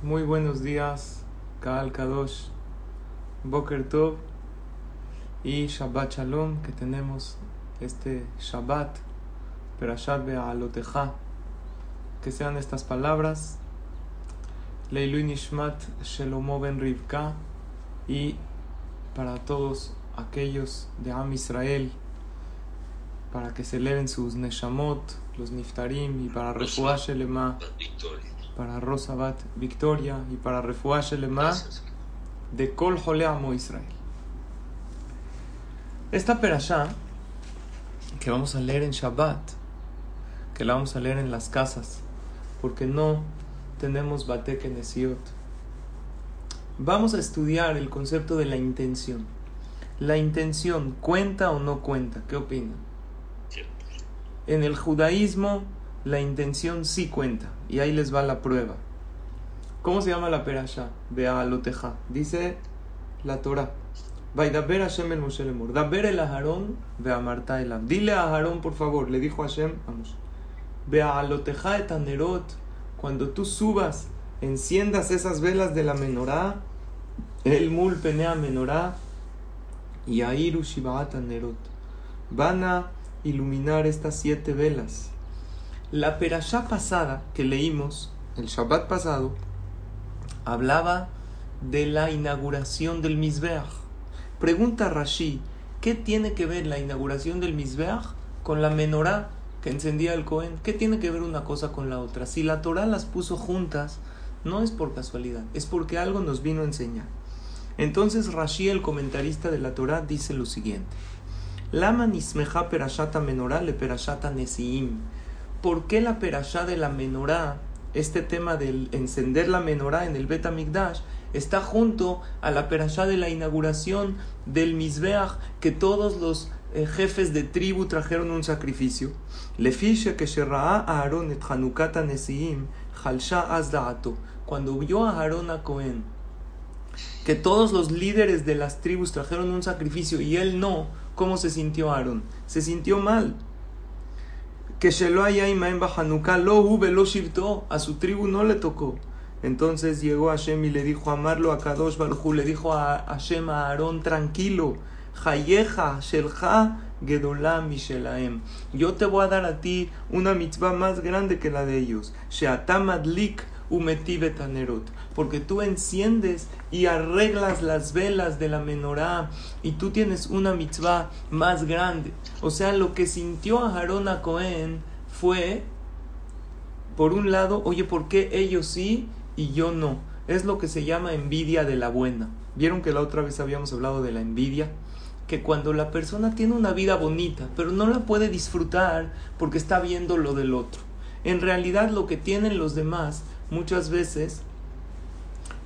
Muy buenos días, Kaal Kadosh, Boker Tov y Shabbat Shalom que tenemos este Shabbat, Perashat Be'aloteja. Que sean estas palabras, Leilu Nishmat Shelomo Ben Rivka y para todos aquellos de Am Israel, para que se eleven sus Neshamot, los Niftarim y para Refuah Shelema para Rosabat Victoria y para Refuah Shelema de Kol Amo Israel. Esta perashá que vamos a leer en Shabbat, que la vamos a leer en las casas, porque no tenemos Bate Kenesiot. Vamos a estudiar el concepto de la intención. ¿La intención cuenta o no cuenta? ¿Qué opinan? En el judaísmo la intención sí cuenta. Y ahí les va la prueba. ¿Cómo se llama la perasha? Bealoteja. Dice la Torah. Vaidaber Hashem el Moshe Lemor. Daber el Aharón, Beamarta elam. Dile a Aharón, por favor. Le dijo Hashem, vamos. Bealoteja et anerot. Cuando tú subas, enciendas esas velas de la menorá. El mul penea menorá. Y airu shibaat anerot. Van a iluminar estas siete velas. La perashá pasada que leímos, el Shabbat pasado, hablaba de la inauguración del Mizbeach. Pregunta Rashi, ¿qué tiene que ver la inauguración del Mizbeach con la menorá que encendía el Cohen? ¿Qué tiene que ver una cosa con la otra? Si la Torah las puso juntas, no es por casualidad, es porque algo nos vino a enseñar. Entonces Rashi, el comentarista de la Torah, dice lo siguiente. Lama nismeja perashata menorá le perashata nesiim. ¿Por qué la perashá de la menorá, este tema del encender la menorá en el Bet está junto a la perashá de la inauguración del Mizbeach, que todos los eh, jefes de tribu trajeron un sacrificio? Le fiche que a Aaron et Hanukata Nesiim, Cuando vio a Aarón a Cohen, que todos los líderes de las tribus trajeron un sacrificio y él no, ¿cómo se sintió Aarón? Se sintió mal que Shelo en Hanukkah lo hube lo shivto, a su tribu no le tocó. Entonces llegó Hashem y le dijo a amarlo a Kadosh Baruj le dijo a Hashem a Aarón, tranquilo, Hayeja, Shelcha, Gedolam Mishelaem. Yo te voy a dar a ti una mitzvah más grande que la de ellos. Sheatamadlik porque tú enciendes y arreglas las velas de la menorá y tú tienes una mitzvah más grande. O sea, lo que sintió a Harón a Cohen fue, por un lado, oye, ¿por qué ellos sí y yo no? Es lo que se llama envidia de la buena. ¿Vieron que la otra vez habíamos hablado de la envidia? que cuando la persona tiene una vida bonita, pero no la puede disfrutar porque está viendo lo del otro. En realidad lo que tienen los demás muchas veces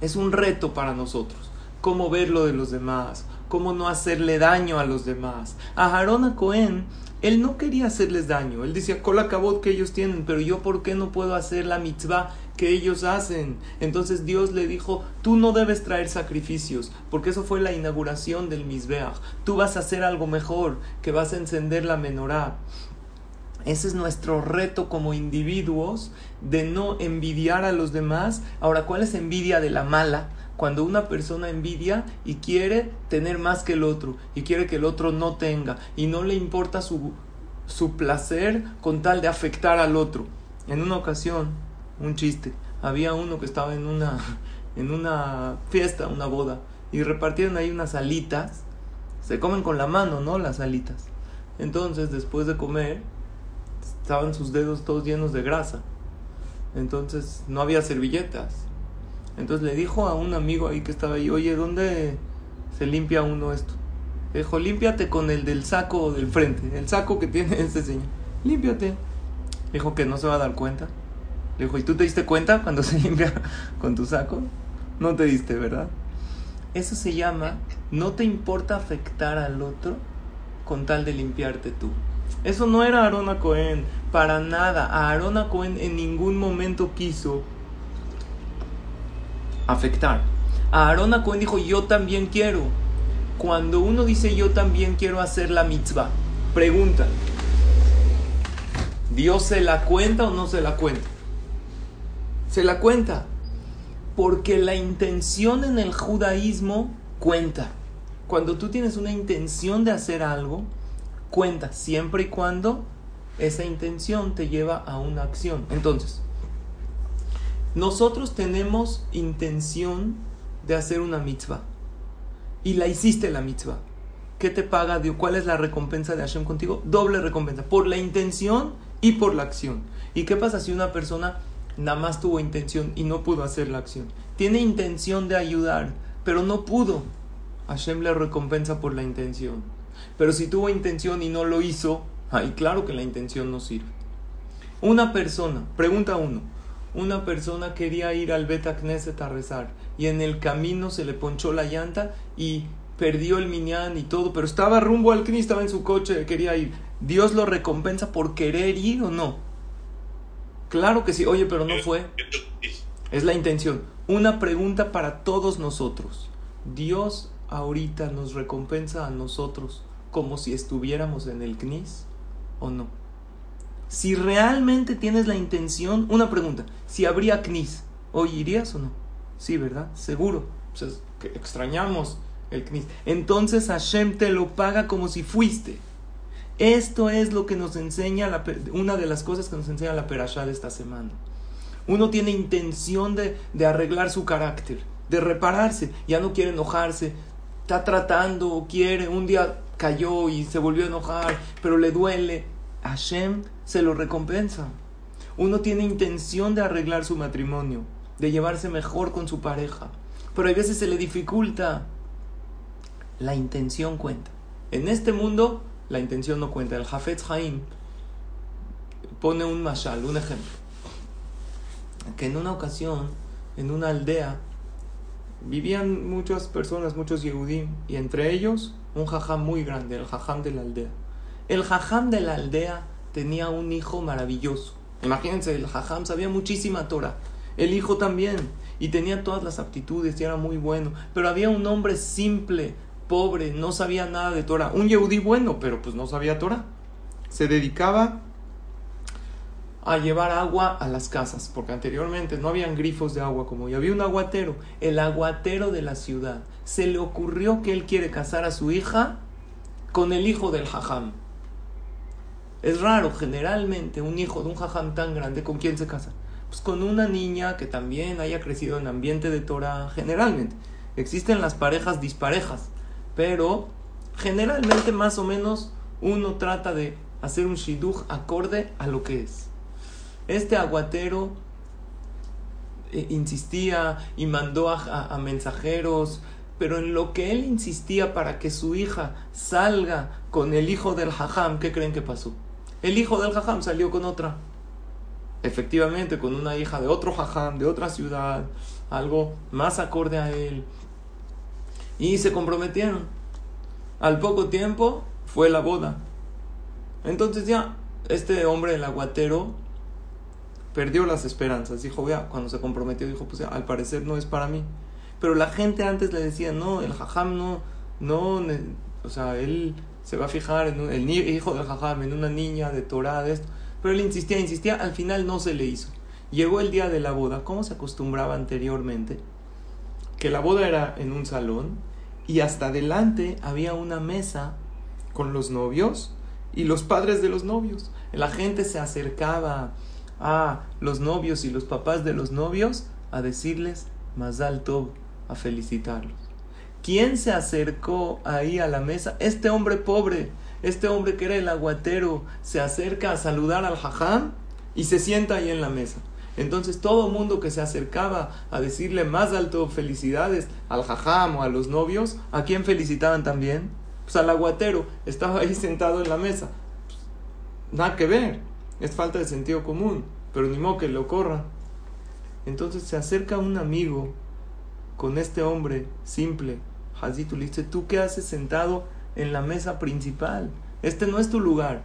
es un reto para nosotros. Cómo ver lo de los demás, cómo no hacerle daño a los demás. A Harona Cohen, él no quería hacerles daño. Él decía, la cabot que ellos tienen, pero yo por qué no puedo hacer la mitzvah que ellos hacen. Entonces Dios le dijo, tú no debes traer sacrificios, porque eso fue la inauguración del Mizbeach. Tú vas a hacer algo mejor, que vas a encender la menorá. Ese es nuestro reto como individuos de no envidiar a los demás. Ahora, ¿cuál es envidia de la mala? Cuando una persona envidia y quiere tener más que el otro y quiere que el otro no tenga y no le importa su, su placer con tal de afectar al otro. En una ocasión, un chiste, había uno que estaba en una, en una fiesta, una boda, y repartieron ahí unas alitas. Se comen con la mano, ¿no? Las alitas. Entonces, después de comer, estaban sus dedos todos llenos de grasa. Entonces no había servilletas. Entonces le dijo a un amigo ahí que estaba ahí, oye, ¿dónde se limpia uno esto? Dijo, límpiate con el del saco del frente, el saco que tiene este señor. Límpiate. Dijo que no se va a dar cuenta. Le dijo, ¿y tú te diste cuenta cuando se limpia con tu saco? No te diste, ¿verdad? Eso se llama, no te importa afectar al otro con tal de limpiarte tú. Eso no era Arona Cohen, para nada. A Arona Cohen en ningún momento quiso afectar. A Arona Cohen dijo, yo también quiero. Cuando uno dice yo también quiero hacer la mitzvah, pregunta, ¿Dios se la cuenta o no se la cuenta? Se la cuenta. Porque la intención en el judaísmo cuenta. Cuando tú tienes una intención de hacer algo, cuenta siempre y cuando esa intención te lleva a una acción. Entonces, nosotros tenemos intención de hacer una mitzvah y la hiciste la mitzvah. ¿Qué te paga Dios? ¿Cuál es la recompensa de Hashem contigo? Doble recompensa, por la intención y por la acción. ¿Y qué pasa si una persona nada más tuvo intención y no pudo hacer la acción? Tiene intención de ayudar, pero no pudo. Hashem le recompensa por la intención. Pero si tuvo intención y no lo hizo, ahí claro que la intención no sirve. Una persona, pregunta uno, una persona quería ir al Beta Knesset a rezar y en el camino se le ponchó la llanta y perdió el minyan y todo, pero estaba rumbo al Knis, estaba en su coche, quería ir. ¿Dios lo recompensa por querer ir o no? Claro que sí, oye, pero no fue. Es la intención. Una pregunta para todos nosotros. ¿Dios ahorita nos recompensa a nosotros como si estuviéramos en el CNIS o no? Si realmente tienes la intención, una pregunta, si habría CNIS, ¿hoy irías o no? Sí, ¿verdad? Seguro. Extrañamos el CNIS. Entonces Hashem te lo paga como si fuiste. Esto es lo que nos enseña, una de las cosas que nos enseña la Perashá de esta semana. Uno tiene intención de arreglar su carácter, de repararse, ya no quiere enojarse, está tratando, quiere, un día cayó y se volvió a enojar, pero le duele. Hashem se lo recompensa. Uno tiene intención de arreglar su matrimonio, de llevarse mejor con su pareja, pero a veces se le dificulta. La intención cuenta. En este mundo la intención no cuenta. El Hafetz Haim pone un mashal, un ejemplo. Que en una ocasión, en una aldea, vivían muchas personas, muchos Yehudim, y entre ellos un jajam muy grande, el jajam de la aldea. El jajam de la aldea tenía un hijo maravilloso. Imagínense, el jajam sabía muchísima Torah. El hijo también. Y tenía todas las aptitudes y era muy bueno. Pero había un hombre simple, pobre, no sabía nada de Torah. Un Yehudí bueno, pero pues no sabía Torah. Se dedicaba a llevar agua a las casas, porque anteriormente no habían grifos de agua como hoy, había un aguatero, el aguatero de la ciudad. Se le ocurrió que él quiere casar a su hija con el hijo del jajam. Es raro, generalmente, un hijo de un jajam tan grande, ¿con quién se casa? Pues con una niña que también haya crecido en ambiente de Torah, generalmente. Existen las parejas disparejas, pero generalmente más o menos uno trata de hacer un shidduch acorde a lo que es. Este aguatero eh, insistía y mandó a, mensajeros, pero en lo que él insistía para que su hija salga con el hijo del jajam, ¿qué creen que pasó? El hijo del jajam salió con otra. Efectivamente, con una hija de otro jajam, de otra ciudad, algo más acorde a él. Y se comprometieron. Al poco tiempo fue la boda. Entonces ya, este hombre, el aguatero, perdió las esperanzas. Dijo, ya, cuando se comprometió, dijo, pues al parecer no es para mí. Pero la gente antes le decía, no, el jajam no, no, o sea, él se va a fijar en el hijo del jajam, en una niña de Torah, de esto. Pero él insistía, insistía, al final no se le hizo. Llegó el día de la boda, como se acostumbraba anteriormente, que la boda era en un salón y hasta adelante había una mesa con los novios y los padres de los novios. La gente se acercaba a los novios y los papás de los novios a decirles más alto, a felicitarlos. ¿Quién se acercó ahí a la mesa? Este hombre pobre, este hombre que era el aguatero, se acerca a saludar al jajam y se sienta ahí en la mesa. Entonces todo mundo que se acercaba a decirle más alto felicidades al jajam o a los novios, ¿a quién felicitaban también? Pues al aguatero, estaba ahí sentado en la mesa. nada que ver es falta de sentido común, pero ni modo que lo corra. Entonces se acerca un amigo con este hombre simple, Hazitu, le dice, ¿tú qué haces sentado en la mesa principal? Este no es tu lugar.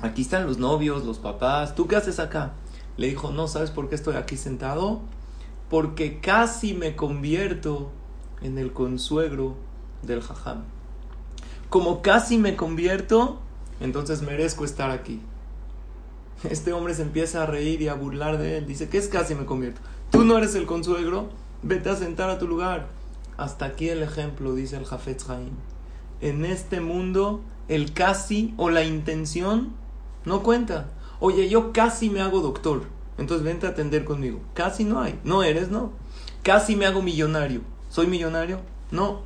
Aquí están los novios, los papás, ¿tú qué haces acá? Le dijo, no, ¿sabes por qué estoy aquí sentado? Porque casi me convierto en el consuegro del jajam. Como casi me convierto, entonces merezco estar aquí. Este hombre se empieza a reír y a burlar de él. Dice, ¿qué es casi me convierto? Tú no eres el consuegro, vete a sentar a tu lugar. Hasta aquí el ejemplo, dice el Jafetz Haim. En este mundo, el casi o la intención no cuenta. Oye, yo casi me hago doctor, entonces vente a atender conmigo. Casi no hay. No eres, no. Casi me hago millonario. ¿Soy millonario? No.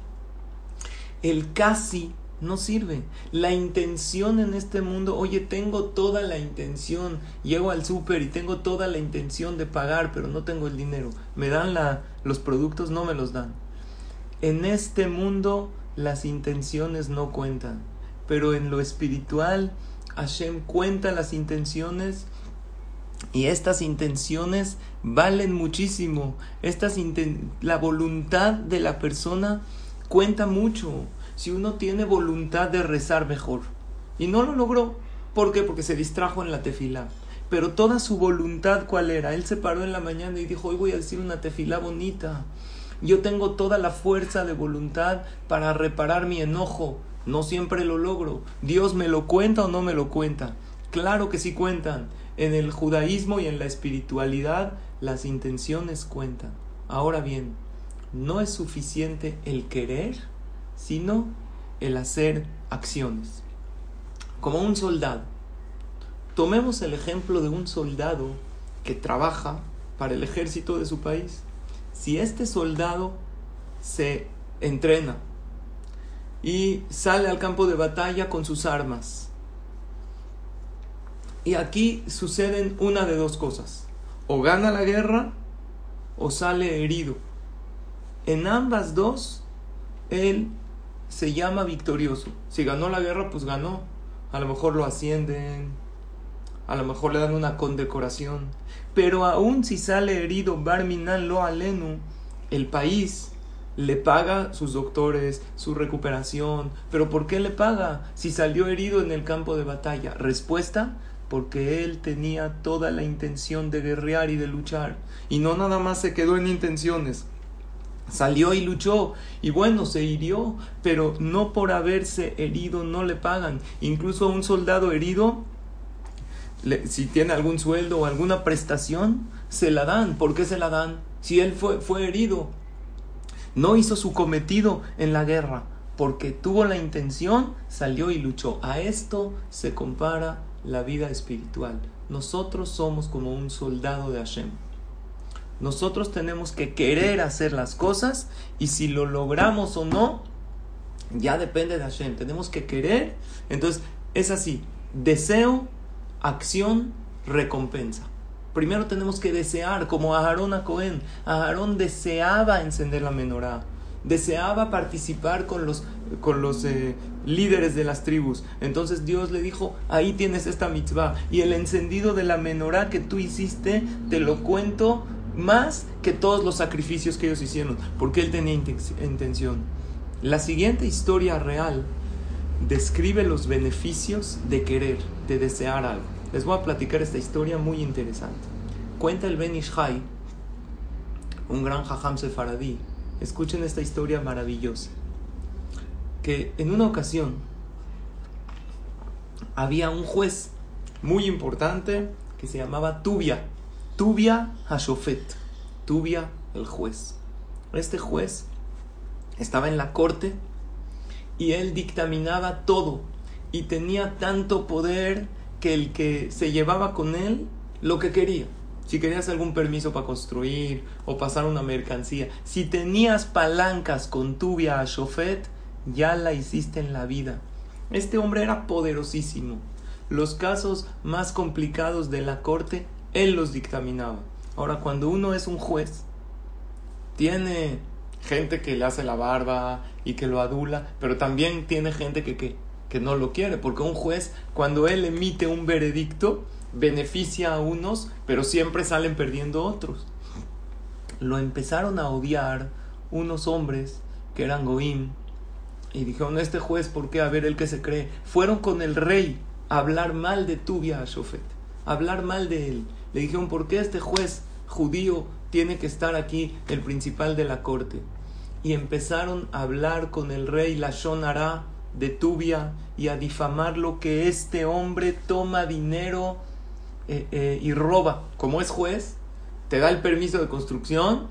El casi no sirve. La intención en este mundo, oye, tengo toda la intención, llego al súper y tengo toda la intención de pagar, pero no tengo el dinero. Me dan la, los productos, no me los dan. En este mundo las intenciones no cuentan, pero en lo espiritual Hashem cuenta las intenciones y estas intenciones valen muchísimo. Estas la voluntad de la persona cuenta mucho si uno tiene voluntad de rezar mejor. Y no lo logró. ¿Por qué? Porque se distrajo en la tefila. Pero toda su voluntad, ¿cuál era? Él se paró en la mañana y dijo, hoy voy a decir una tefila bonita. Yo tengo toda la fuerza de voluntad para reparar mi enojo. No siempre lo logro. ¿Dios me lo cuenta o no me lo cuenta? Claro que sí cuentan. En el judaísmo y en la espiritualidad las intenciones cuentan. Ahora bien, no es suficiente el querer sino el hacer acciones. Como un soldado. Tomemos el ejemplo de un soldado que trabaja para el ejército de su país. Si este soldado se entrena y sale al campo de batalla con sus armas, y aquí suceden una de dos cosas. O gana la guerra o sale herido. En ambas dos, él se llama victorioso. Si ganó la guerra, pues ganó. A lo mejor lo ascienden, a lo mejor le dan una condecoración. Pero aún si sale herido Barminan lo alenu, el país le paga sus doctores, su recuperación. ¿Pero por qué le paga si salió herido en el campo de batalla? Respuesta, porque él tenía toda la intención de guerrear y de luchar. Y no nada más se quedó en intenciones, Salió y luchó y bueno, se hirió, pero no por haberse herido no le pagan. Incluso a un soldado herido, si tiene algún sueldo o alguna prestación, se la dan. ¿Por qué se la dan? Si él fue, fue herido, no hizo su cometido en la guerra, porque tuvo la intención, salió y luchó. A esto se compara la vida espiritual. Nosotros somos como un soldado de Hashem. Nosotros tenemos que querer hacer las cosas y si lo logramos o no, ya depende de Hashem. Tenemos que querer. Entonces, es así. Deseo, acción, recompensa. Primero tenemos que desear, como Aarón a Cohen. Aarón deseaba encender la menorá. Deseaba participar con los, con los eh, líderes de las tribus. Entonces Dios le dijo, ahí tienes esta mitzvah. Y el encendido de la menorá que tú hiciste, te lo cuento más que todos los sacrificios que ellos hicieron, porque él tenía intención. La siguiente historia real describe los beneficios de querer, de desear algo. Les voy a platicar esta historia muy interesante. Cuenta el Ben Ishai, un gran jajam sefaradí. Escuchen esta historia maravillosa. Que en una ocasión había un juez muy importante que se llamaba Tubia. Tubia Hashofet, Tubia el juez. Este juez estaba en la corte y él dictaminaba todo y tenía tanto poder que el que se llevaba con él lo que quería. Si querías algún permiso para construir o pasar una mercancía, si tenías palancas con Tubia Hashofet, ya la hiciste en la vida. Este hombre era poderosísimo. Los casos más complicados de la corte él los dictaminaba. Ahora, cuando uno es un juez, tiene gente que le hace la barba y que lo adula, pero también tiene gente que, que, que no lo quiere, porque un juez, cuando él emite un veredicto, beneficia a unos, pero siempre salen perdiendo otros. Lo empezaron a odiar unos hombres que eran Goim y dijeron, este juez, ¿por qué? A ver, el que se cree. Fueron con el rey a hablar mal de Tubia a Shofet, a hablar mal de él. Le dijeron, ¿por qué este juez judío tiene que estar aquí, el principal de la corte? Y empezaron a hablar con el rey Lashon Ara de Tubia y a difamar lo que este hombre toma dinero eh, eh, y roba. Como es juez, te da el permiso de construcción,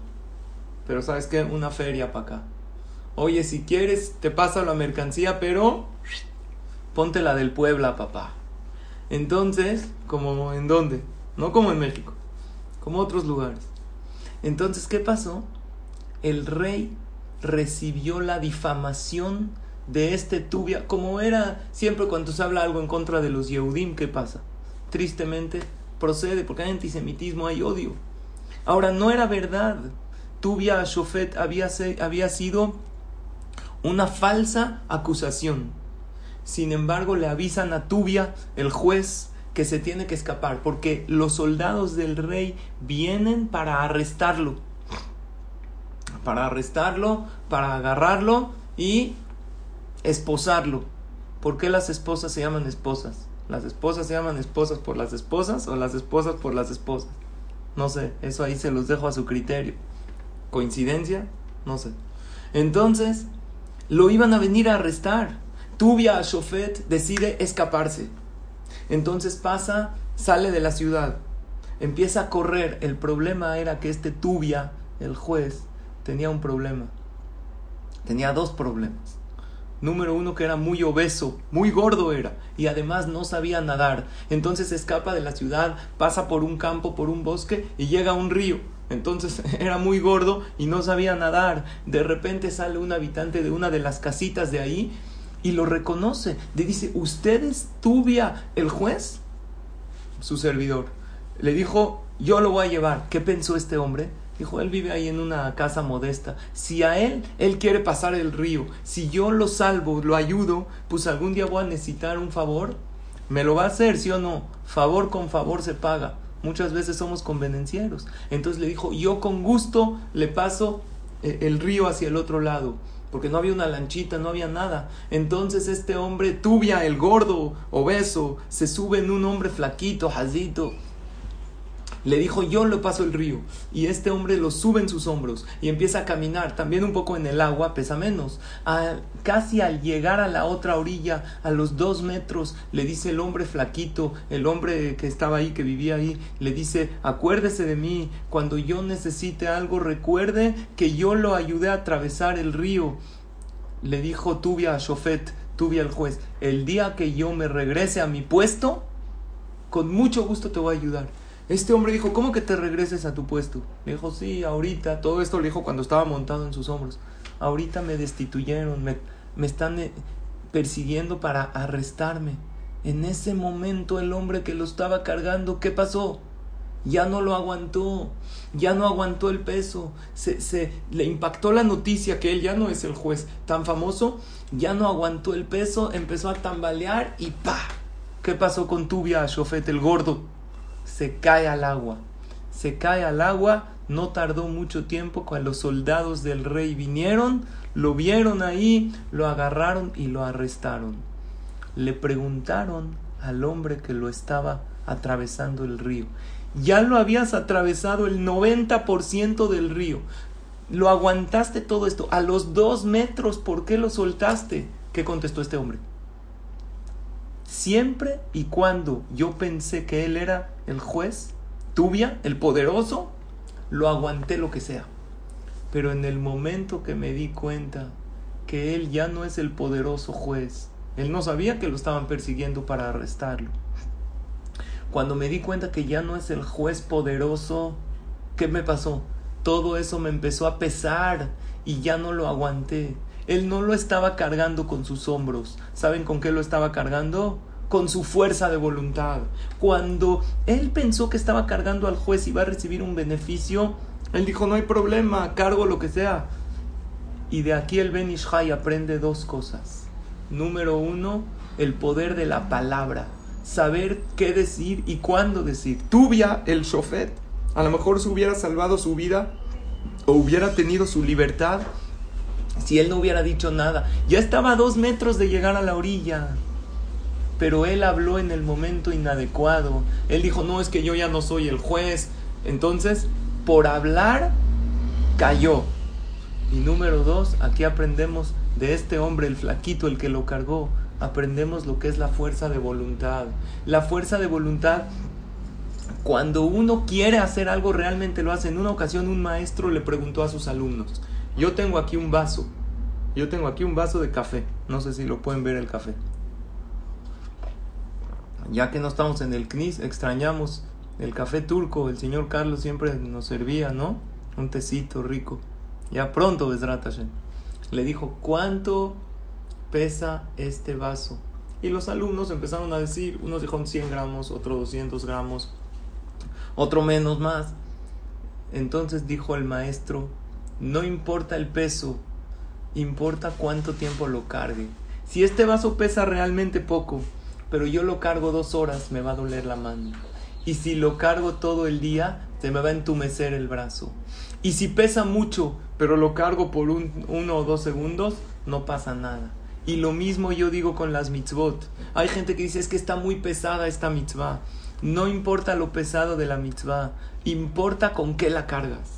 pero ¿sabes qué? Una feria para acá. Oye, si quieres, te pasa la mercancía, pero ponte la del Puebla, papá. Entonces, como en dónde? No como en México, como otros lugares. Entonces, ¿qué pasó? El rey recibió la difamación de este Tubia, como era siempre cuando se habla algo en contra de los Yehudim, ¿qué pasa? Tristemente procede, porque hay antisemitismo, hay odio. Ahora, no era verdad. Tubia Shofet había, había sido una falsa acusación. Sin embargo, le avisan a Tubia, el juez, que se tiene que escapar, porque los soldados del rey vienen para arrestarlo. Para arrestarlo, para agarrarlo y esposarlo. ¿Por qué las esposas se llaman esposas? ¿Las esposas se llaman esposas por las esposas o las esposas por las esposas? No sé, eso ahí se los dejo a su criterio. ¿Coincidencia? No sé. Entonces, lo iban a venir a arrestar. Tubia Shofet decide escaparse. Entonces pasa, sale de la ciudad, empieza a correr. El problema era que este Tubia, el juez, tenía un problema. Tenía dos problemas. Número uno, que era muy obeso, muy gordo era, y además no sabía nadar. Entonces escapa de la ciudad, pasa por un campo, por un bosque, y llega a un río. Entonces era muy gordo y no sabía nadar. De repente sale un habitante de una de las casitas de ahí y lo reconoce. Le dice, ¿usted es Tubia el juez? Su servidor. Le dijo, yo lo voy a llevar. ¿Qué pensó este hombre? Dijo, él vive ahí en una casa modesta. Si a él, él quiere pasar el río, si yo lo salvo, lo ayudo, pues algún día voy a necesitar un favor, me lo va a hacer, sí o no. Favor con favor se paga. Muchas veces somos convenencieros. Entonces le dijo, yo con gusto le paso eh, el río hacia el otro lado porque no había una lanchita, no había nada. Entonces este hombre, Tubia, el gordo, obeso, se sube en un hombre flaquito, jazito, le dijo, yo le paso el río. Y este hombre lo sube en sus hombros y empieza a caminar, también un poco en el agua, pesa menos. casi al llegar a la otra orilla, a los dos metros, le dice el hombre flaquito, el hombre que estaba ahí, que vivía ahí, le dice, acuérdese de mí, cuando yo necesite algo, recuerde que yo lo ayudé a atravesar el río. Le dijo Tubia a Shofet, Tubia el juez, el día que yo me regrese a mi puesto, con mucho gusto te voy a ayudar. Este hombre dijo, ¿cómo que te regreses a tu puesto? Le dijo, sí, ahorita, todo esto le dijo cuando estaba montado en sus hombros. Ahorita me destituyeron, me, me están eh, persiguiendo para arrestarme. En ese momento el hombre que lo estaba cargando, ¿qué pasó? Ya no lo aguantó, ya no aguantó el peso, se, se le impactó la noticia que él ya no es el juez tan famoso, ya no aguantó el peso, empezó a tambalear y ¡pa! ¿Qué pasó con Tubia, Shofet, el gordo? Se cae al agua. Se cae al agua, no tardó mucho tiempo cuando los soldados del rey vinieron, lo vieron ahí, lo agarraron y lo arrestaron. Le preguntaron al hombre que lo estaba atravesando el río. Ya lo habías atravesado el 90% del río. Lo aguantaste todo esto. A los dos metros, ¿por qué lo soltaste? ¿Qué contestó este hombre? Siempre y cuando yo pensé que él era el juez, Tubia, el poderoso, lo aguanté lo que sea. Pero en el momento que me di cuenta que él ya no es el poderoso juez, él no sabía que lo estaban persiguiendo para arrestarlo. Cuando me di cuenta que ya no es el juez poderoso, ¿qué me pasó? Todo eso me empezó a pesar y ya no lo aguanté. Él no lo estaba cargando con sus hombros. ¿Saben con qué lo estaba cargando? Con su fuerza de voluntad. Cuando él pensó que estaba cargando al juez y va a recibir un beneficio, él dijo, no hay problema, cargo lo que sea. Y de aquí el Ben Ishai aprende dos cosas. Número uno, el poder de la palabra. Saber qué decir y cuándo decir. Tubia, el shofet, a lo mejor se hubiera salvado su vida o hubiera tenido su libertad si él no hubiera dicho nada. Ya estaba a dos metros de llegar a la orilla. Pero él habló en el momento inadecuado. Él dijo, no, es que yo ya no soy el juez. Entonces, por hablar, cayó. Y número dos, aquí aprendemos de este hombre, el flaquito, el que lo cargó. Aprendemos lo que es la fuerza de voluntad. La fuerza de voluntad Cuando uno quiere hacer algo, realmente lo hace. En una ocasión un maestro le preguntó a sus alumnos, yo tengo aquí un vaso, yo tengo aquí un vaso de café, no sé si lo pueden ver el café. Ya que no estamos en el CNIS, extrañamos el café turco, el señor Carlos siempre nos servía, ¿no? Un tecito rico. Ya pronto, Besratashen. Le dijo, ¿cuánto pesa este vaso? Y los alumnos empezaron a decir, unos dijeron 100 gramos, otro 200 gramos, otro menos más. Entonces dijo el maestro, no importa el peso, importa cuánto tiempo lo cargue. Si este vaso pesa realmente poco, pero yo lo cargo dos horas, me va a doler la mano. Y si lo cargo todo el día, se me va a entumecer el brazo. Y si pesa mucho, pero lo cargo por un, uno o dos segundos, no pasa nada. Y lo mismo yo digo con las mitzvot. Hay gente que dice es que está muy pesada esta mitzvah. No importa lo pesado de la mitzvah, importa con qué la cargas.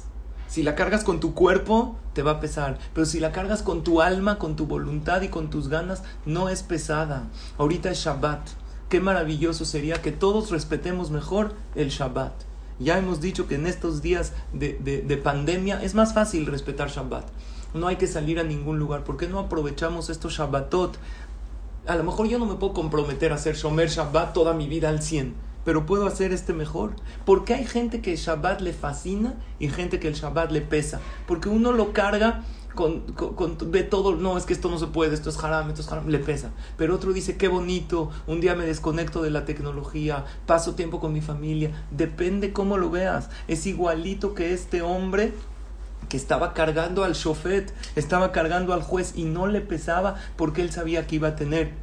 Si la cargas con tu cuerpo, te va a pesar. Pero si la cargas con tu alma, con tu voluntad y con tus ganas, no es pesada. Ahorita es Shabbat. Qué maravilloso sería que todos respetemos mejor el Shabbat. Ya hemos dicho que en estos días de, de, pandemia es más fácil respetar Shabbat. No hay que salir a ningún lugar. ¿Por qué no aprovechamos estos Shabbatot? A lo mejor yo no me puedo comprometer a hacer Shomer Shabbat toda mi vida al 100, pero puedo hacer este mejor. Porque hay gente que el Shabbat le fascina y gente que el Shabbat le pesa. Porque uno lo carga con, con, ve todo, no, es que esto no se puede, esto es haram, esto es haram, le pesa. Pero otro dice, qué bonito, un día me desconecto de la tecnología, paso tiempo con mi familia, depende cómo lo veas. Es igualito que este hombre que estaba cargando al chofet, estaba cargando al juez y no le pesaba porque él sabía que iba a tener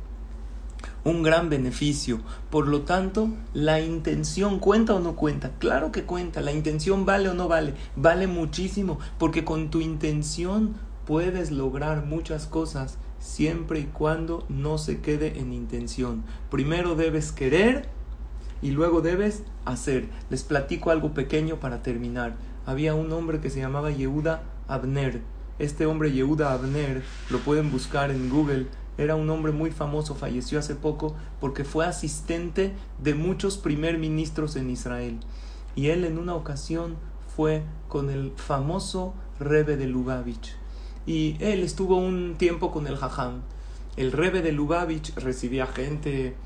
un gran beneficio. Por lo tanto, la intención cuenta o no cuenta. Claro que cuenta. La intención vale o no vale. Vale muchísimo. Porque con tu intención puedes lograr muchas cosas siempre y cuando no se quede en intención. Primero debes querer y luego debes hacer. Les platico algo pequeño para terminar. Había un hombre que se llamaba Yehuda Abner. Este hombre Yehuda Abner lo pueden buscar en Google era un hombre muy famoso, falleció hace poco porque fue asistente de muchos primer ministros en Israel. Y él en una ocasión fue con el famoso Rebe de Lubavitch. Y él estuvo un tiempo con el Jajam. El Rebe de Lubavitch recibía gente,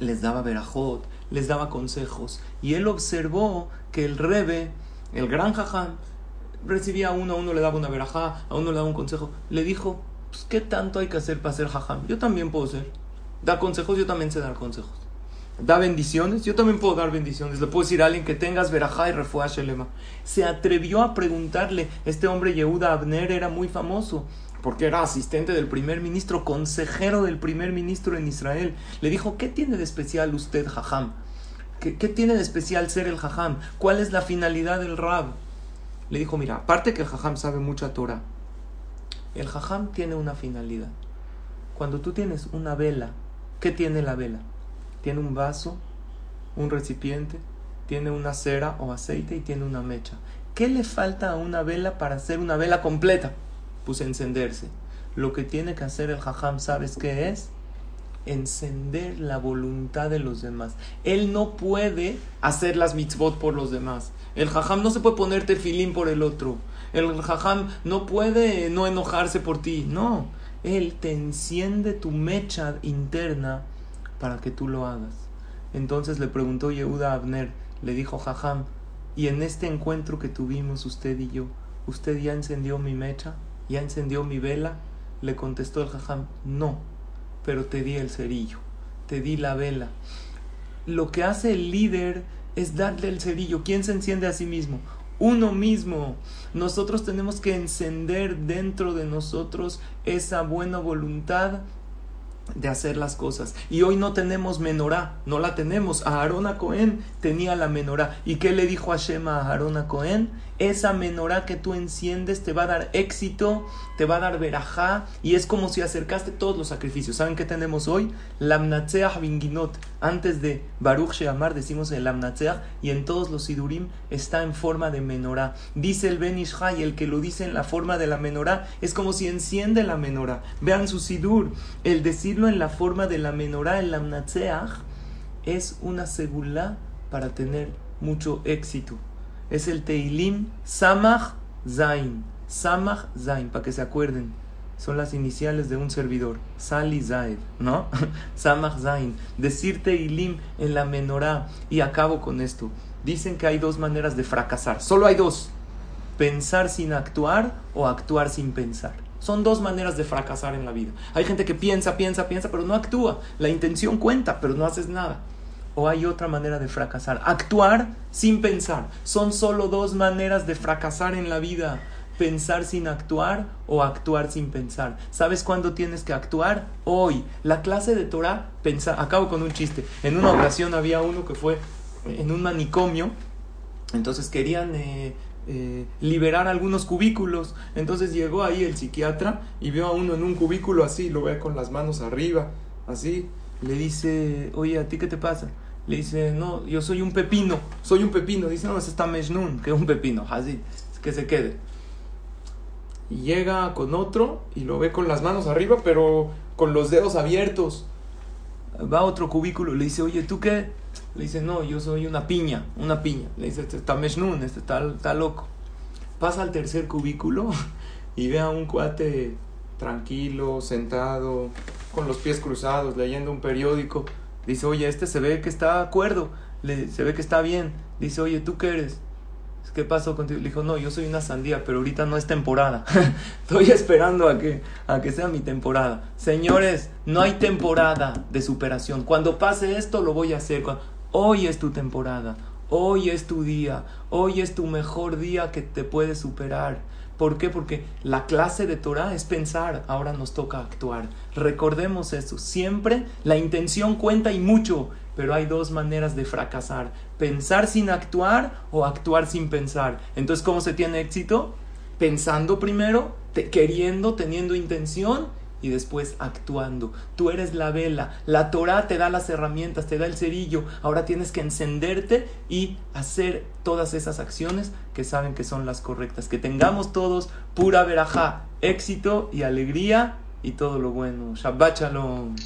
les daba verajot, les daba consejos. Y él observó que el Rebe, el gran Jajam, recibía a uno, a uno le daba una verajá, a uno le daba un consejo. Le dijo, pues, ¿qué tanto hay que hacer para ser jajam? Yo también puedo ser. Da consejos, yo también sé dar consejos. Da bendiciones, yo también puedo dar bendiciones. Le puedo decir a alguien que tengas verajá y refuá shelema. Se atrevió a preguntarle. Este hombre, Yehuda Abner, era muy famoso porque era asistente del primer ministro, consejero del primer ministro en Israel. Le dijo, ¿qué tiene de especial usted, jajam? ¿Qué, ¿Qué, tiene de especial ser el jajam? ¿Cuál es la finalidad del rab? Le dijo, mira, aparte que el jajam sabe mucha Torah, el jajam tiene una finalidad. Cuando tú tienes una vela, ¿qué tiene la vela? Tiene un vaso, un recipiente, tiene una cera o aceite y tiene una mecha. ¿Qué le falta a una vela para hacer una vela completa? Pues encenderse. Lo que tiene que hacer el jajam, ¿sabes qué es? Encender la voluntad de los demás. Él no puede hacer las mitzvot por los demás. El jajam no se puede poner tefilín por el otro. El jajam no puede no enojarse por ti. No, él te enciende tu mecha interna para que tú lo hagas. Entonces le preguntó Yehuda a Abner, le dijo jajam, y en este encuentro que tuvimos usted y yo, ¿usted ya encendió mi mecha? ¿Ya encendió mi vela? Le contestó el jajam, no, pero te di el cerillo, te di la vela. Lo que hace el líder es darle el cerillo. ¿Quién se enciende a sí mismo? Uno mismo. Nosotros tenemos que encender dentro de nosotros esa buena voluntad de hacer las cosas. Y hoy no tenemos menorá, no la tenemos. A Aarón Cohen tenía la menorá. ¿Y qué le dijo Hashem a Aarón Cohen? Esa menorá que tú enciendes te va a dar éxito, te va a dar verajá, y es como si acercaste todos los sacrificios. ¿Saben qué tenemos hoy? Lamnatseach binginot. Antes de Baruch Sheamar decimos el Lamnatseach, y en todos los sidurim está en forma de menorá. Dice el Ben Ishai, el que lo dice en la forma de la menorá, es como si enciende la menorá. Vean su sidur, el decirlo en la forma de la menorá, el Lamnatseach, es una segulá para tener mucho éxito. Es el Teilim Samach Zain. Samach Zain, para que se acuerden. Son las iniciales de un servidor. Sali Zaid, ¿no? Samach Zain. Decir Teilim en la menorá. Y acabo con esto. Dicen que hay dos maneras de fracasar. Solo hay dos. Pensar sin actuar o actuar sin pensar. Son dos maneras de fracasar en la vida. Hay gente que piensa, piensa, piensa, pero no actúa. La intención cuenta, pero no haces nada. O hay otra manera de fracasar. Actuar sin pensar. Son solo dos maneras de fracasar en la vida. Pensar sin actuar o actuar sin pensar. ¿Sabes cuándo tienes que actuar? Hoy. La clase de Torah, pensar. Acabo con un chiste. En una ocasión había uno que fue en un manicomio. Entonces querían eh, eh, liberar algunos cubículos. Entonces llegó ahí el psiquiatra y vio a uno en un cubículo así, lo ve con las manos arriba, así. Le dice, oye, ¿a ti qué te pasa? Le dice, no, yo soy un pepino, soy un pepino. Dice, no, ese está Mejnun, que es un pepino, así, que se quede. Y llega con otro y lo ve con las manos arriba, pero con los dedos abiertos. Va a otro cubículo, le dice, oye, ¿tú qué? Le dice, no, yo soy una piña, una piña. Le dice, este está Meshnun, este está, está loco. Pasa al tercer cubículo y ve a un cuate tranquilo, sentado, con los pies cruzados, leyendo un periódico. Dice, oye, este se ve que está de acuerdo, le, se ve que está bien. Dice, oye, ¿tú qué eres? ¿Qué pasó contigo? Le dijo, no, yo soy una sandía, pero ahorita no es temporada. Estoy esperando a que, a que sea mi temporada. Señores, no hay temporada de superación. Cuando pase esto, lo voy a hacer. Hoy es tu temporada, hoy es tu día, hoy es tu mejor día que te puedes superar. ¿Por qué? Porque la clase de Torah es pensar, ahora nos toca actuar. Recordemos eso, siempre la intención cuenta y mucho, pero hay dos maneras de fracasar, pensar sin actuar o actuar sin pensar. Entonces, ¿cómo se tiene éxito? Pensando primero, queriendo, teniendo intención y después actuando. Tú eres la vela, la Torah te da las herramientas, te da el cerillo, ahora tienes que encenderte y hacer todas esas acciones que saben que son las correctas. Que tengamos todos pura verajá, éxito y alegría y todo lo bueno. Shabbat shalom.